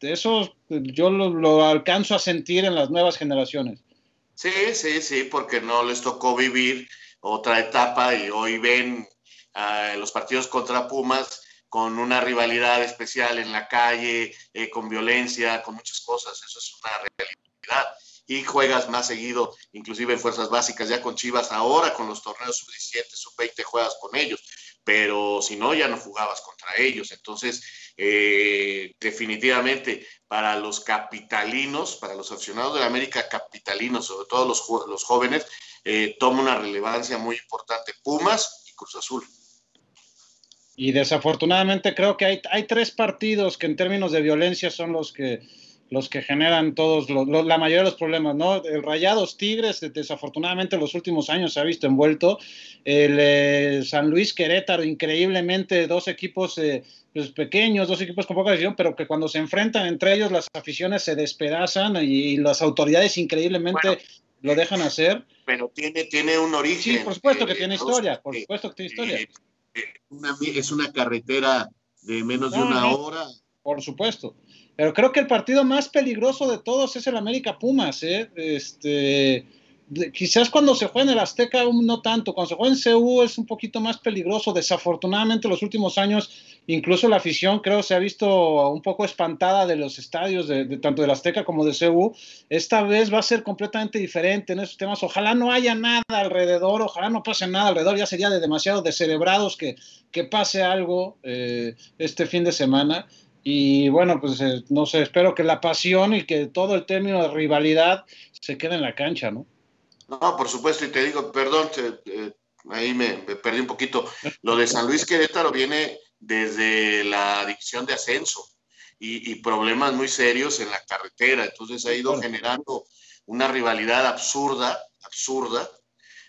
Speaker 4: de eso yo lo, lo alcanzo a sentir en las nuevas generaciones.
Speaker 2: Sí, sí, sí, porque no les tocó vivir otra etapa y hoy ven ah, los partidos contra Pumas con una rivalidad especial en la calle, eh, con violencia, con muchas cosas. Eso es una realidad. Y juegas más seguido, inclusive en fuerzas básicas, ya con Chivas, ahora con los torneos sub-17, sub-20 juegas con ellos, pero si no, ya no jugabas contra ellos. Entonces, eh, definitivamente para los capitalinos, para los aficionados de la América capitalinos, sobre todo los, los jóvenes, eh, toma una relevancia muy importante Pumas y Cruz Azul.
Speaker 4: Y desafortunadamente creo que hay, hay tres partidos que en términos de violencia son los que, los que generan todos, los, los- la mayoría de los problemas, ¿no? El Rayados Tigres, desafortunadamente en los últimos años se ha visto envuelto. El eh, San Luis Querétaro, increíblemente, dos equipos eh, pues, pequeños, dos equipos con poca visión, pero que cuando se enfrentan entre ellos las aficiones se despedazan y, las autoridades increíblemente
Speaker 2: Bueno.
Speaker 4: lo dejan hacer.
Speaker 2: Pero tiene, tiene un origen.
Speaker 4: Sí, por supuesto que
Speaker 2: eh,
Speaker 4: tiene
Speaker 2: Raúl,
Speaker 4: historia, por
Speaker 2: eh,
Speaker 4: supuesto que tiene historia.
Speaker 2: eh, eh, una- es una carretera de menos de una
Speaker 4: no.
Speaker 2: hora.
Speaker 4: Por supuesto. Pero creo que el partido más peligroso de todos es el América Pumas, ¿eh? Este, quizás cuando se juega en el Azteca no tanto, cuando se juega en CU es un poquito más peligroso. Desafortunadamente los últimos años, incluso la afición creo se ha visto un poco espantada de los estadios, de, de tanto del Azteca como de CU. Esta vez va a ser completamente diferente en esos temas. Ojalá no haya nada alrededor, ojalá no pase nada alrededor, ya sería de demasiado descerebrados que, que pase algo eh, este fin de semana. Y bueno, pues eh, no sé, espero que la pasión y que todo el término de rivalidad se quede en la cancha, ¿no?
Speaker 2: No, por supuesto, y te digo, perdón, eh, ahí me, me perdí un poquito. Lo de San Luis Querétaro viene desde la adicción de ascenso y, y problemas muy serios en la carretera. Entonces ha ido
Speaker 4: Claro.
Speaker 2: generando una rivalidad absurda, absurda,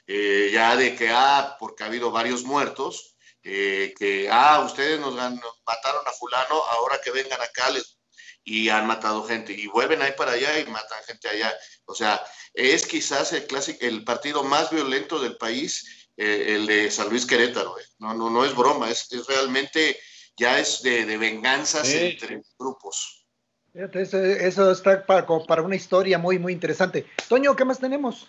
Speaker 2: eh, ya de que, ah, porque ha habido varios muertos, eh, que, ah, ustedes nos, mataron a fulano, ahora que vengan acá les, y han matado gente, y vuelven ahí para allá y matan gente allá. O sea, es quizás el, clásico, el partido más violento del país, eh, el de San Luis Querétaro. eh. No, no, no es broma, es, es realmente, ya es de, de venganzas
Speaker 4: Sí.
Speaker 2: entre grupos.
Speaker 3: Eso, eso está para, para una historia muy, muy interesante. Toño, ¿qué más tenemos?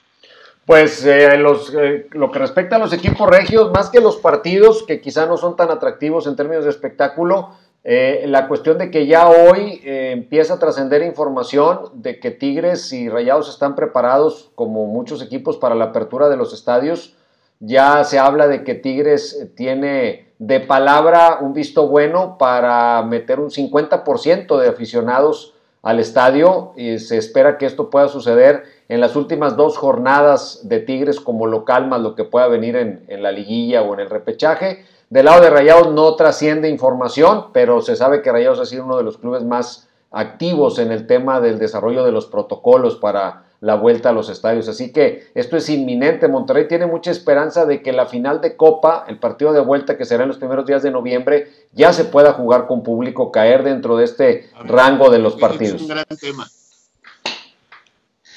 Speaker 1: Pues eh, los, eh, lo que respecta a los equipos regios, más que los partidos, que quizá no son tan atractivos en términos de espectáculo, eh, la cuestión de que ya hoy eh, empieza a trascender información de que Tigres y Rayados están preparados, como muchos equipos, para la apertura de los estadios. Ya se habla de que Tigres tiene de palabra un visto bueno para meter un 50% de aficionados al estadio y se espera que esto pueda suceder en las últimas dos jornadas de Tigres como local más lo que pueda venir en, la liguilla o en el repechaje. Del lado de Rayados no trasciende información, pero se sabe que Rayados ha sido uno de los clubes más activos en el tema del desarrollo de los protocolos para la vuelta a los estadios. Así que esto es inminente. Monterrey tiene mucha esperanza de que la final de Copa, el partido de vuelta que será en los primeros días de noviembre, ya se pueda jugar con público, caer dentro de este rango de los partidos. Es un gran tema.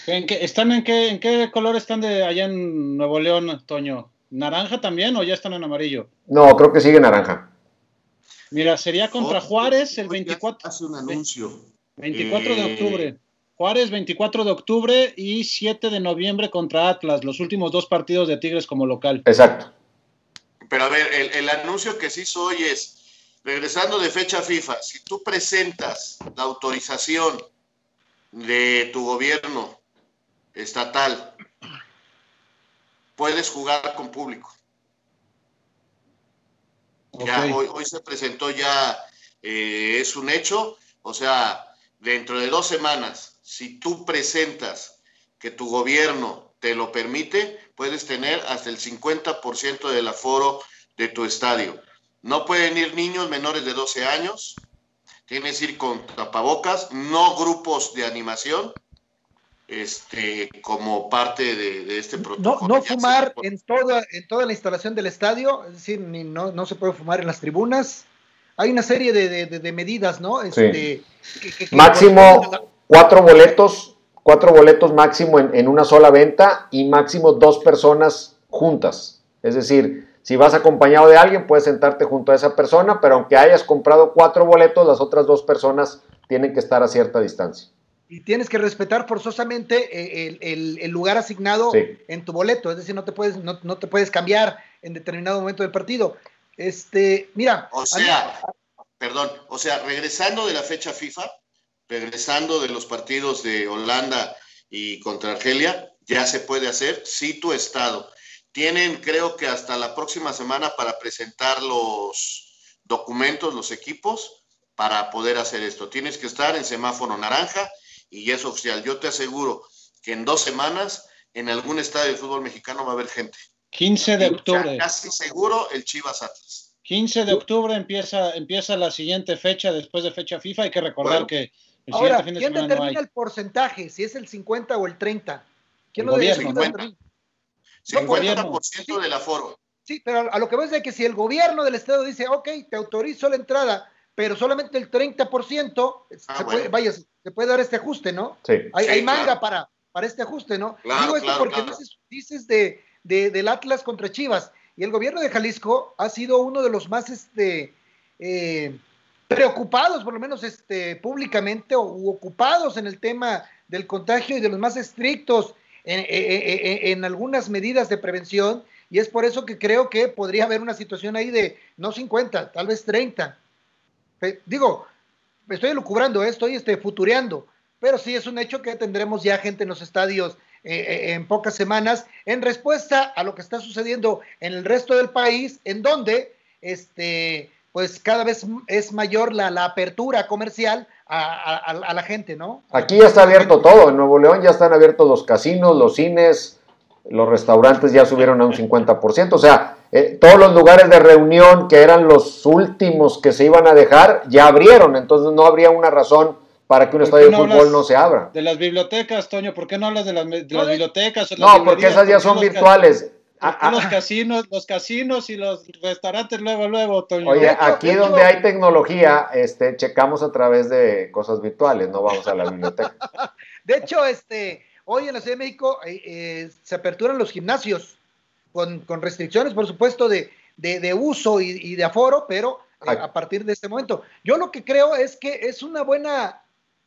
Speaker 4: ¿En qué, ¿Están en qué, en qué color están de allá en Nuevo León, Toño? ¿Naranja también o ya están en amarillo?
Speaker 1: No, creo que sigue naranja.
Speaker 4: Mira, sería contra Juárez el 24.
Speaker 2: Hace un anuncio.
Speaker 4: 24 de eh, octubre. Juárez 24 de octubre y 7 de noviembre contra Atlas, los últimos dos partidos de Tigres como local.
Speaker 1: Exacto.
Speaker 2: Pero a ver, el, anuncio que se hizo hoy es, regresando de fecha FIFA, si tú presentas la autorización de tu gobierno estatal, puedes jugar con público. Ya hoy, se presentó ya, eh, es un hecho, o sea, dentro de dos semanas si tú presentas que tu gobierno te lo permite, puedes tener hasta el 50% del aforo de tu estadio. No pueden ir niños menores de 12 años, tienes que ir con tapabocas, no grupos de animación, este, como parte de, este protocolo.
Speaker 3: No, fumar en toda, en toda la instalación del estadio, es decir, no, se puede fumar en las tribunas. Hay una serie de, medidas, ¿no? Este,
Speaker 1: Máximo, cuatro boletos, cuatro boletos máximo en, una sola venta y máximo dos personas juntas. Es decir, si vas acompañado de alguien, puedes sentarte junto a esa persona, pero aunque hayas comprado cuatro boletos, las otras dos personas tienen que estar a cierta distancia.
Speaker 3: Y tienes que respetar forzosamente eh, el, lugar asignado en tu boleto, es decir, no te puedes, no, te puedes cambiar en determinado momento del partido. Este, mira.
Speaker 2: O sea, perdón, o sea, regresando de la fecha FIFA, regresando de los partidos de Holanda y contra Argelia, ya se puede hacer si tu estado. Tienen, creo que hasta la próxima semana para presentar los documentos, los equipos, para poder hacer esto. Tienes que estar en semáforo naranja y es oficial. Yo te aseguro que en dos semanas en algún estadio de fútbol mexicano va a haber gente.
Speaker 4: 15 de octubre.
Speaker 2: Casi seguro el Chivas Atlas.
Speaker 4: 15 de octubre empieza, empieza la siguiente fecha después de fecha FIFA. Hay que recordar que
Speaker 3: Ahora, ¿quién determina el porcentaje? Si es el 50 o el 30. ¿Quién
Speaker 2: lo determina? 50%, 50 del aforo.
Speaker 3: Sí, pero a lo que ves es que si el gobierno del estado dice, ok, te autorizo la entrada, pero solamente el 30%, ah, se puede, vaya, se puede dar este ajuste, ¿no? Sí. Hay, manga para, para este ajuste, ¿no? Digo esto porque dices, de, del Atlas contra Chivas, y el gobierno de Jalisco ha sido uno de los más, este, eh, preocupados, por lo menos este, públicamente, o ocupados en el tema del contagio y de los más estrictos en, algunas medidas de prevención. Y es por eso que creo que podría haber una situación ahí de no 50, tal vez 30. Digo, estoy lucubrando, ¿eh? estoy este, futureando, pero sí es un hecho que tendremos ya gente en los estadios eh, eh, en pocas semanas en respuesta a lo que está sucediendo en el resto del país, en donde este, pues cada vez es mayor la, apertura comercial a, la gente, ¿no?
Speaker 1: Aquí ya está abierto todo, en Nuevo León ya están abiertos los casinos, los cines, los restaurantes ya subieron a un 50%, o sea, eh, todos los lugares de reunión que eran los últimos que se iban a dejar ya abrieron, entonces no habría una razón para que un estadio de fútbol no se abra.
Speaker 4: De las bibliotecas, Toño, ¿por qué no hablas de las, de las bibliotecas?
Speaker 1: no, porque esas ya son virtuales.
Speaker 4: Ah, ah, los casinos, los casinos y los restaurantes luego, luego, Toño.
Speaker 1: Oye, aquí donde hay tecnología, este, checamos a través de cosas virtuales, no vamos a la biblioteca.
Speaker 3: De hecho, este, hoy en la Ciudad de México eh, eh, se aperturan los gimnasios con, restricciones, por supuesto, de, uso y, de aforo, pero eh, a partir de este momento. Yo lo que creo es que es una buena,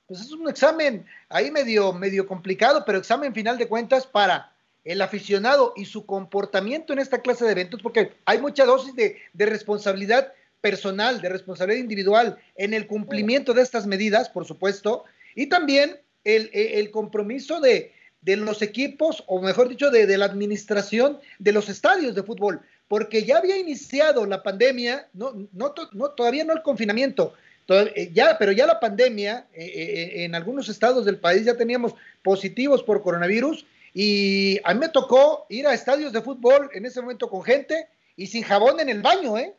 Speaker 3: pues es un examen ahí medio, medio complicado, pero examen final de cuentas para el aficionado y su comportamiento en esta clase de eventos, porque hay mucha dosis de, responsabilidad personal, de responsabilidad individual en el cumplimiento de estas medidas, por supuesto, y también el, compromiso de, los equipos, o mejor dicho, de, la administración de los estadios de fútbol, porque ya había iniciado la pandemia, no, no, todavía no el confinamiento, eh, ya, pero ya la pandemia, eh, eh, en algunos estados del país ya teníamos positivos por coronavirus y a mí me tocó ir a estadios de fútbol en ese momento con gente y sin jabón en el baño, ¿eh?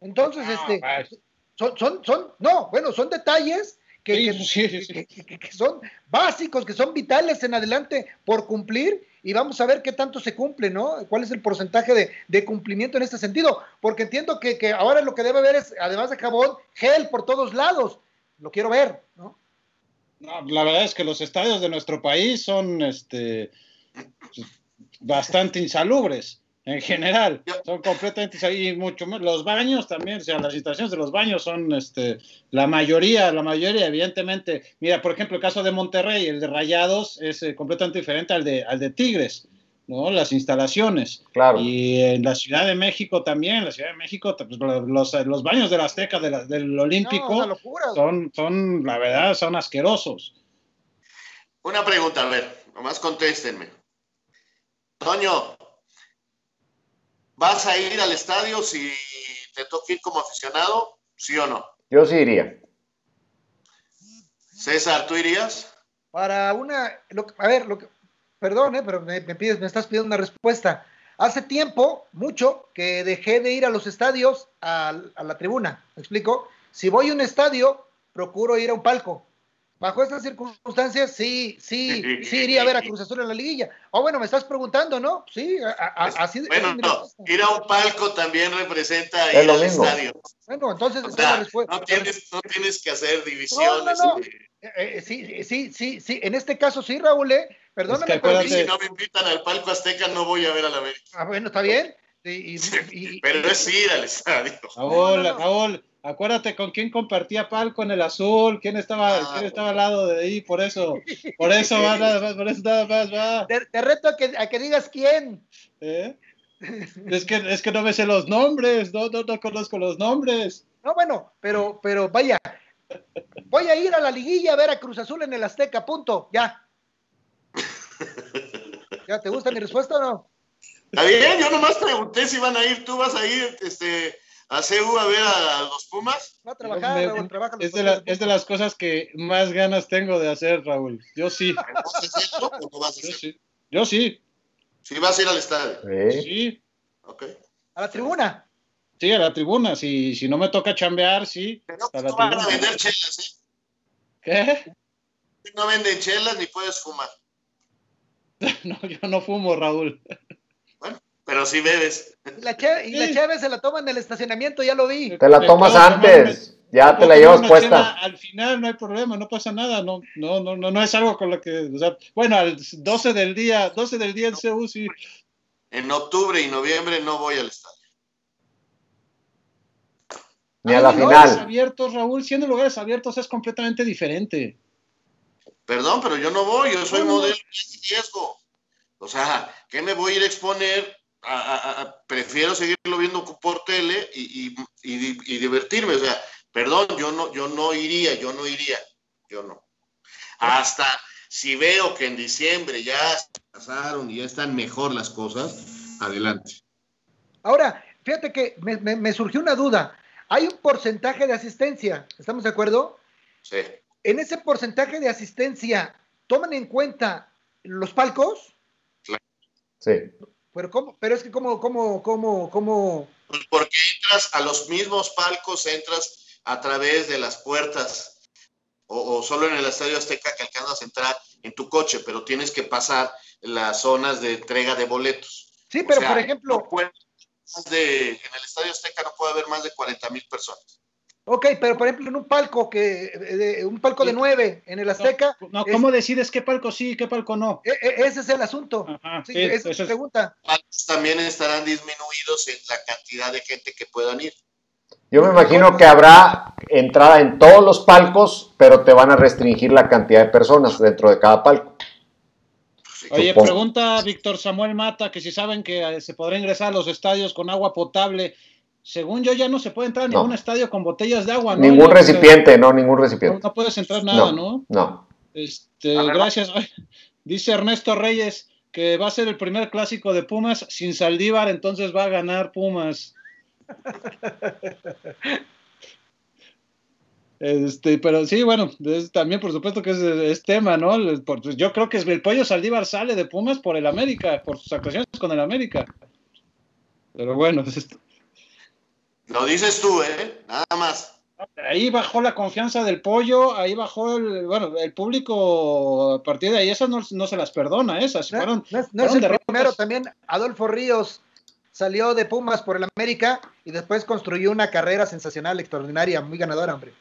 Speaker 3: Entonces,
Speaker 4: Ah,
Speaker 3: este, son, son, son, no, bueno, son detalles que,
Speaker 4: Sí,
Speaker 3: que-
Speaker 4: sí, sí, sí.
Speaker 3: que- que- que son básicos, que son vitales en adelante por cumplir y vamos a ver qué tanto se cumple, ¿no? ¿Cuál es el porcentaje de, de cumplimiento en este sentido? Porque entiendo que, que ahora lo que debe haber es, además de jabón, gel por todos lados. Lo quiero ver, ¿no?
Speaker 4: No, la verdad es que los estadios de nuestro país son este, bastante insalubres en general. Son completamente insalubres y mucho más. Los baños también, o sea, las instalaciones de los baños son este, la mayoría, la mayoría, evidentemente. Mira, por ejemplo, el caso de Monterrey, el de Rayados, es eh, completamente diferente al de, al de Tigres. ¿No? Las instalaciones.
Speaker 1: Claro.
Speaker 4: Y en la Ciudad de México también, en la Ciudad de México, pues, los, los baños de la Azteca, de la- del Olímpico,
Speaker 3: No, una locura.
Speaker 4: son, son, la verdad, son asquerosos.
Speaker 2: Una pregunta, a ver, nomás contéstenme. Toño, ¿vas a ir al estadio si te toca ir como aficionado? ¿Sí o no?
Speaker 1: Yo sí iría.
Speaker 2: César, ¿tú irías?
Speaker 3: Para una, lo a ver, lo que, perdón, eh, pero me, me pides, me estás pidiendo una respuesta. Hace tiempo, mucho, que dejé de ir a los estadios a, a la tribuna. ¿Me explico? Si voy a un estadio, procuro ir a un palco. Bajo estas circunstancias, sí, sí, sí iría a ver a Cruz Azul en la liguilla. O bueno, me estás preguntando, ¿no? Sí, a- a- así.
Speaker 2: Bueno, no, ir a un palco también representa
Speaker 1: Es
Speaker 2: ir
Speaker 1: lo
Speaker 2: al
Speaker 1: mismo.
Speaker 2: estadio.
Speaker 3: Bueno, entonces,
Speaker 2: O
Speaker 3: esa es la
Speaker 2: sea,
Speaker 3: respuesta.
Speaker 2: no tienes, no tienes que hacer
Speaker 3: No, no,
Speaker 2: divisiones.
Speaker 3: no. Eh, eh, sí, sí, sí, sí. En este caso sí, Raúl, eh. Perdóname,
Speaker 4: Es que
Speaker 3: pero
Speaker 2: si no me invitan al palco Azteca, no voy a ver a la América.
Speaker 3: Ah, bueno, está bien. Y- y- y-
Speaker 2: Pero es ir al estadio.
Speaker 4: Raúl,
Speaker 3: No, no, no.
Speaker 4: Raúl, acuérdate con quién compartía palco en el azul, quién estaba,
Speaker 2: Ah,
Speaker 4: quién estaba al lado de ahí, por eso, por eso va nada más, por eso nada más va.
Speaker 3: te, te reto a que, a que digas quién.
Speaker 4: ¿eh? Es que, es que no me sé los nombres, no, no, no conozco los nombres.
Speaker 3: No, bueno, pero, pero vaya. Voy a ir a la liguilla a ver a Cruz Azul en el Azteca, punto. Ya. ¿Ya te gusta mi respuesta o no?
Speaker 2: Está bien, yo nomás pregunté si van a ir. ¿Tú vas a ir este, a CU a ver a, a los Pumas?
Speaker 3: Va a trabajar,
Speaker 4: Me-
Speaker 3: Raúl, trabaja los
Speaker 4: Es de, la- es de las cosas que más ganas tengo de hacer, Raúl. Yo sí,
Speaker 2: ¿Vas a o no vas a
Speaker 4: yo
Speaker 2: hacerlo?
Speaker 4: sí, yo sí,
Speaker 2: Sí, vas a ir al estadio.
Speaker 1: Sí.
Speaker 4: sí,
Speaker 2: Ok.
Speaker 3: A la tribuna.
Speaker 4: sí, a la tribuna. Si, si no me toca chambear, sí.
Speaker 2: Pero
Speaker 4: A la
Speaker 2: no van a
Speaker 4: tribuna.
Speaker 2: vender chelas, ¿eh?
Speaker 4: ¿Qué?
Speaker 2: No venden chelas ni puedes fumar.
Speaker 4: No, yo no fumo, Raúl.
Speaker 2: Pero sí bebes.
Speaker 3: Y la, y cheve se la toma en el estacionamiento, ya lo vi.
Speaker 1: Te la tomas antes. Ya te la llevas puesta.
Speaker 4: Al final no hay problema, no pasa nada, no, no, no, no, no es algo con lo que, o sea, bueno, al 12 del día, 12 del día en CU sí.
Speaker 2: En octubre y noviembre no voy al estadio.
Speaker 1: Ni a la
Speaker 4: Hay lugares
Speaker 1: final.
Speaker 4: abiertos, Raúl, siendo lugares abiertos es completamente diferente.
Speaker 2: Perdón, pero yo no voy, yo soy modelo de riesgo. O sea, ¿qué me voy a ir a exponer? A- a- a- prefiero seguirlo viendo por tele y, y- y- y divertirme. O sea, perdón, yo no, yo no iría, yo no iría, yo no. Hasta si veo que en diciembre ya se pasaron y ya están mejor las cosas, adelante.
Speaker 3: Ahora, fíjate que me, me- me surgió una duda. Hay un porcentaje de asistencia, ¿estamos de acuerdo?
Speaker 2: Sí.
Speaker 3: En ese porcentaje de asistencia, ¿toman en cuenta los palcos?
Speaker 1: Sí.
Speaker 3: Pero, ¿cómo? Pero es que, ¿cómo, cómo, cómo, cómo?
Speaker 2: Pues porque entras a los mismos palcos, entras a través de las puertas o, o solo en el Estadio Azteca que alcanzas a entrar en tu coche, pero tienes que pasar las zonas de entrega de boletos.
Speaker 3: Sí,
Speaker 2: O
Speaker 3: pero
Speaker 2: sea,
Speaker 3: por ejemplo,
Speaker 2: no puede- más de- en el Estadio Azteca no puede haber más de 40 mil personas.
Speaker 3: Ok, pero por ejemplo en un palco que, de- un palco de nueve en el Azteca,
Speaker 4: No, ¿cómo decides qué palco sí, qué palco no?
Speaker 3: e- e- ese es el asunto.
Speaker 4: Ajá,
Speaker 3: Sí, esa es
Speaker 4: es-
Speaker 3: pregunta.
Speaker 2: También estarán disminuidos en la cantidad de gente que puedan ir.
Speaker 1: Yo me imagino que habrá entrada en todos los palcos, pero te van a restringir la cantidad de personas dentro de cada palco.
Speaker 4: Oye,
Speaker 1: Supongo.
Speaker 4: pregunta Víctor Samuel Mata que si saben que eh, se podrá ingresar a los estadios con agua potable. Según yo, ya no se puede entrar a
Speaker 1: No.
Speaker 4: ningún estadio con botellas de agua, ¿no?
Speaker 1: Ningún recipiente, no, ningún recipiente.
Speaker 4: no puedes entrar nada, ¿no?
Speaker 1: No.
Speaker 4: Este,
Speaker 2: ver,
Speaker 4: gracias. Dice Ernesto Reyes que va a ser el primer clásico de Pumas sin Saldívar, entonces va a ganar Pumas. Este, pero sí, bueno, es- también por supuesto que es, es tema, ¿no? El- por- yo creo que es- el pollo Saldívar sale de Pumas por el América, por sus actuaciones con el América. Pero bueno, es esto.
Speaker 2: Lo dices tú, ¿eh? Nada más.
Speaker 4: Ahí bajó la confianza del pollo, ahí bajó el, bueno, el público a partir de ahí, esas no, no se las perdona, esas
Speaker 3: No,
Speaker 4: fueron,
Speaker 3: no es, no es
Speaker 4: fueron
Speaker 3: el
Speaker 4: derrotas.
Speaker 3: primero, también Adolfo Ríos salió de Pumas por el América y después construyó una carrera sensacional, extraordinaria, muy ganadora, hombre.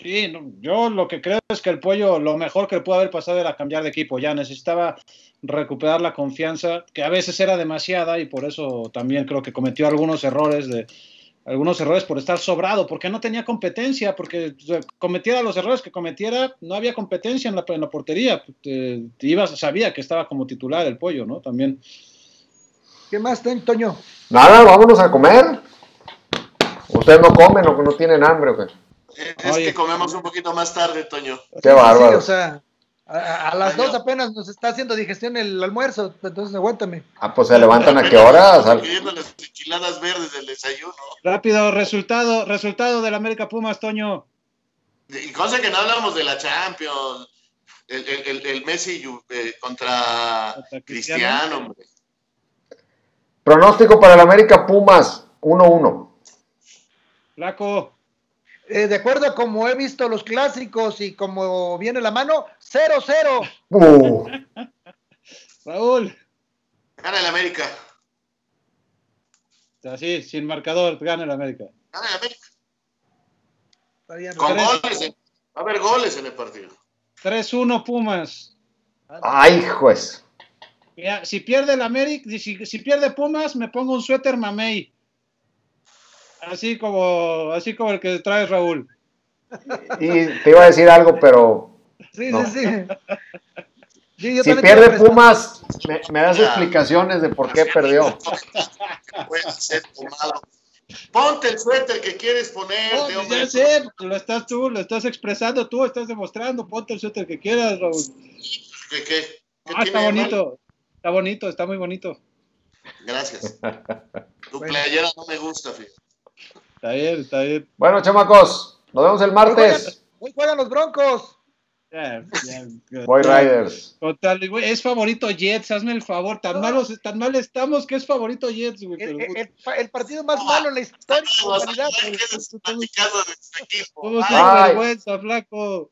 Speaker 4: Sí, no, yo lo que creo es que el pollo, lo mejor que le pudo haber pasado era cambiar de equipo. Ya necesitaba recuperar la confianza, que a veces era demasiada, y por eso también creo que cometió algunos errores de algunos errores por estar sobrado, porque no tenía competencia, porque cometiera los errores que cometiera, no había competencia en la, en la portería. Te, te ibas, sabía que estaba como titular el pollo, ¿no? También.
Speaker 3: ¿Qué más, Toño?
Speaker 1: Nada, vámonos a comer. Ustedes no comen o no tienen hambre o qué.
Speaker 2: Es
Speaker 4: Oye.
Speaker 2: que comemos un poquito más tarde, Toño.
Speaker 1: Qué
Speaker 3: Sí,
Speaker 1: bárbaro.
Speaker 3: o sea, a, las dos apenas nos está haciendo digestión el almuerzo, entonces aguántame.
Speaker 1: Ah, pues se levantan a qué hora. Sal-
Speaker 2: Pidiendo las enchiladas verdes del desayuno.
Speaker 4: Rápido, resultado, resultado del América Pumas, Toño.
Speaker 2: Y cosa que no hablamos de la Champions. El, el- el- el Messi eh, contra
Speaker 4: Contra Cristiano.
Speaker 2: Cristiano, hombre.
Speaker 1: Pronóstico para el América Pumas, 1-1.
Speaker 4: Flaco,
Speaker 3: Eh, de acuerdo a como he visto los clásicos y como viene la mano, 0-0.
Speaker 1: Uh,
Speaker 4: Raúl.
Speaker 2: Gana el América.
Speaker 4: Así, sin marcador, gana el América.
Speaker 2: Gana el América.
Speaker 3: Está bien,
Speaker 2: Con
Speaker 4: Tres.
Speaker 2: goles. en- Va a haber goles en el partido.
Speaker 4: 3-1 Pumas.
Speaker 1: ay, juez.
Speaker 4: Mira, si pierde el América, si, si pierde Pumas, me pongo un suéter mamey. Así como, así como el que trae Raúl.
Speaker 1: Y te iba a decir algo, pero
Speaker 3: Sí,
Speaker 1: No.
Speaker 3: sí, sí. Sí, yo
Speaker 1: si pierde. Pumas, me, me das
Speaker 2: Ya.
Speaker 1: explicaciones de por qué perdió.
Speaker 2: Puede ser tomado. Ponte el suéter que quieres ponerte,
Speaker 4: No,
Speaker 2: hombre.
Speaker 4: ya sé, lo estás tú, lo estás expresando tú, estás demostrando, ponte el suéter que quieras, Raúl.
Speaker 2: ¿Qué, qué, qué
Speaker 4: Ah, está bonito, está bonito, está muy bonito.
Speaker 2: Gracias. Tu
Speaker 3: Bueno.
Speaker 2: playera no me gusta, fíjate.
Speaker 4: Está bien, está bien.
Speaker 1: Bueno, chamacos, nos vemos el
Speaker 3: Hoy juegan,
Speaker 1: martes.
Speaker 3: hoy juegan los Broncos.
Speaker 4: Ya.
Speaker 1: Riders.
Speaker 4: Total, güey, es favorito Jets, hazme el favor, tan malos, tan mal estamos que es favorito Jets, güey.
Speaker 3: El,
Speaker 4: pero-
Speaker 3: el- el pa- el partido más malo en la historia de la
Speaker 2: Vamos,
Speaker 3: humanidad.
Speaker 2: hay que desplaticando de su equipo.
Speaker 4: ¿Cómo
Speaker 2: Ay,
Speaker 4: se da
Speaker 1: Ay.
Speaker 4: vergüenza, flaco?